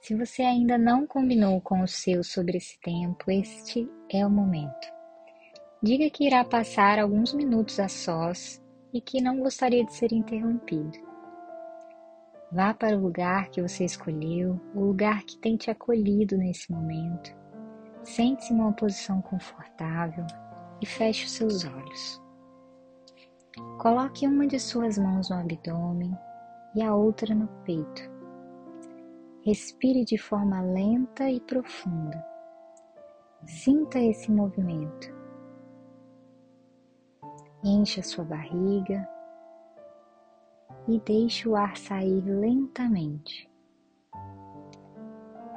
Se você ainda não combinou com o seu sobre esse tempo, este é o momento. Diga que irá passar alguns minutos a sós e que não gostaria de ser interrompido. Vá para o lugar que você escolheu, o lugar que tem te acolhido nesse momento. Sente-se em uma posição confortável e feche os seus olhos. Coloque uma de suas mãos no abdômen e a outra no peito. Respire de forma lenta e profunda. Sinta esse movimento. Encha sua barriga e deixe o ar sair lentamente.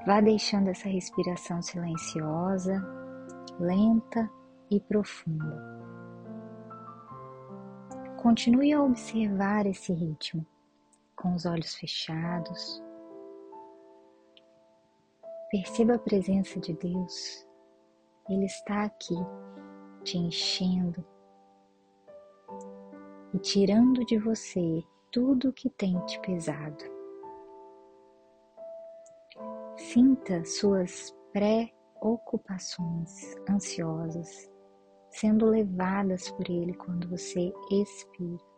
Vá deixando essa respiração silenciosa, lenta e profunda. Continue a observar esse ritmo com os olhos fechados. Perceba a presença de Deus. Ele está aqui, te enchendo e tirando de você tudo que tem te pesado. Sinta suas pré-ocupações ansiosas sendo levadas por Ele quando você expira.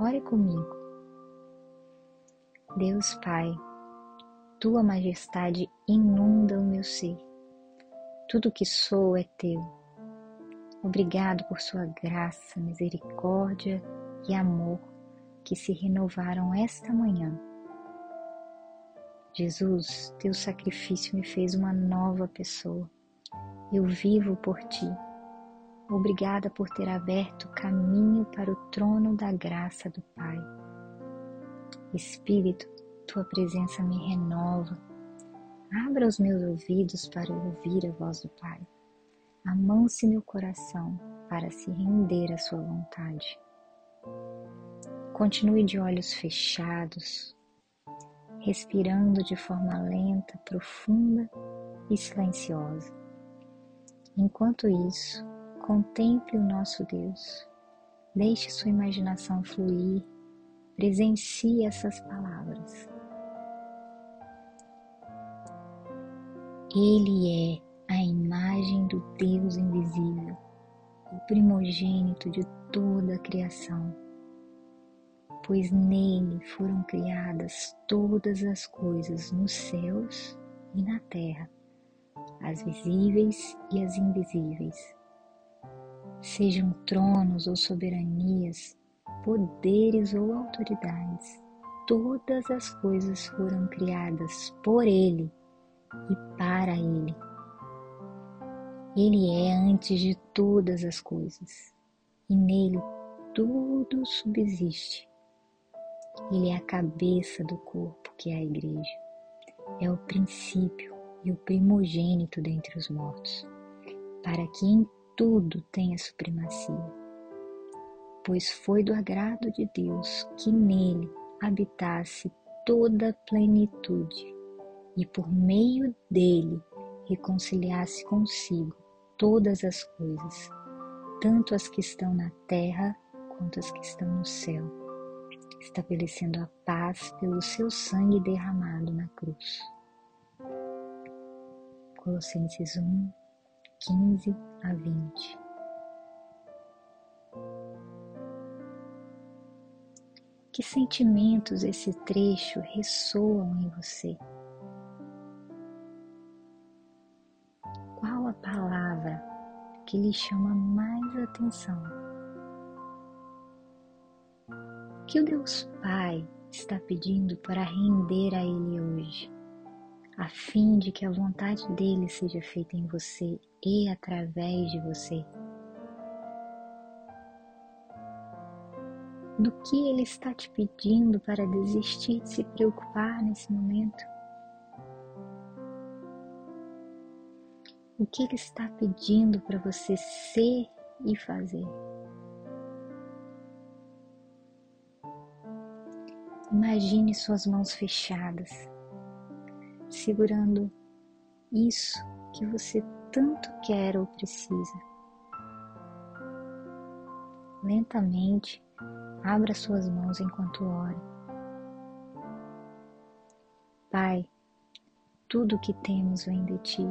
Ore comigo. Deus Pai, Tua majestade inunda o meu ser. Tudo que sou é Teu. Obrigado por Sua graça, misericórdia e amor que se renovaram esta manhã Jesus, teu sacrifício me fez uma nova pessoa. Eu vivo por ti. Obrigada por ter aberto caminho para o trono da graça do Pai. Espírito, tua presença me renova. Abra os meus ouvidos para ouvir a voz do Pai. Amance meu coração para se render à sua vontade. Continue de olhos fechados, respirando de forma lenta, profunda e silenciosa. Enquanto isso, contemple o nosso Deus. Deixe sua imaginação fluir, presencie essas palavras. Ele é a imagem do Deus invisível, o primogênito de toda a criação pois nele foram criadas todas as coisas nos céus e na terra, as visíveis e as invisíveis. Sejam tronos ou soberanias, poderes ou autoridades, todas as coisas foram criadas por Ele e para Ele. Ele é antes de todas as coisas e nele tudo subsiste. Ele é a cabeça do corpo, que é a igreja. É o princípio e o primogênito dentre os mortos, para que em tudo tenha supremacia. Pois foi do agrado de Deus que nele habitasse toda a plenitude e por meio dele reconciliasse consigo todas as coisas, tanto as que estão na terra quanto as que estão no céu estabelecendo a paz pelo seu sangue derramado na cruz. Colossenses 1, 15 a 20. Que sentimentos esse trecho ressoam em você? Qual a palavra que lhe chama mais atenção? que o Deus Pai está pedindo para render a Ele hoje, a fim de que a vontade dele seja feita em você e através de você. Do que Ele está te pedindo para desistir de se preocupar nesse momento? O que Ele está pedindo para você ser e fazer? Imagine suas mãos fechadas, segurando isso que você tanto quer ou precisa. Lentamente, Abra suas mãos enquanto ore. Pai, tudo o que temos vem de Ti.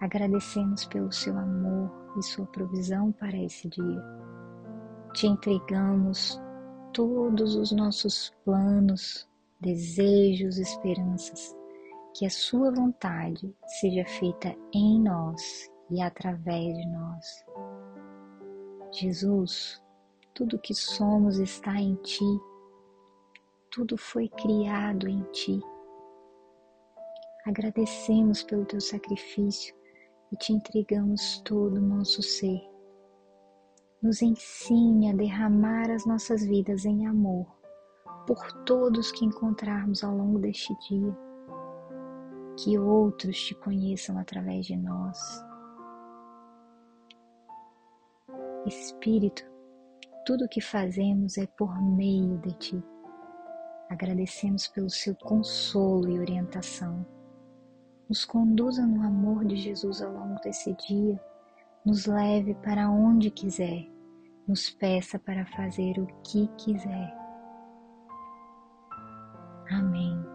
Agradecemos pelo Seu amor e Sua provisão para esse dia. Te entregamos todos os nossos planos, desejos, esperanças, que a Sua vontade seja feita em nós e através de nós. Jesus, tudo que somos está em Ti, tudo foi criado em Ti. Agradecemos pelo Teu sacrifício e te entregamos todo o nosso ser. Nos ensine a derramar as nossas vidas em amor por todos que encontrarmos ao longo deste dia. Que outros te conheçam através de nós. Espírito, tudo o que fazemos é por meio de ti. Agradecemos pelo seu consolo e orientação. Nos conduza no amor de Jesus ao longo desse dia, nos leve para onde quiser, nos peça para fazer o que quiser. Amém.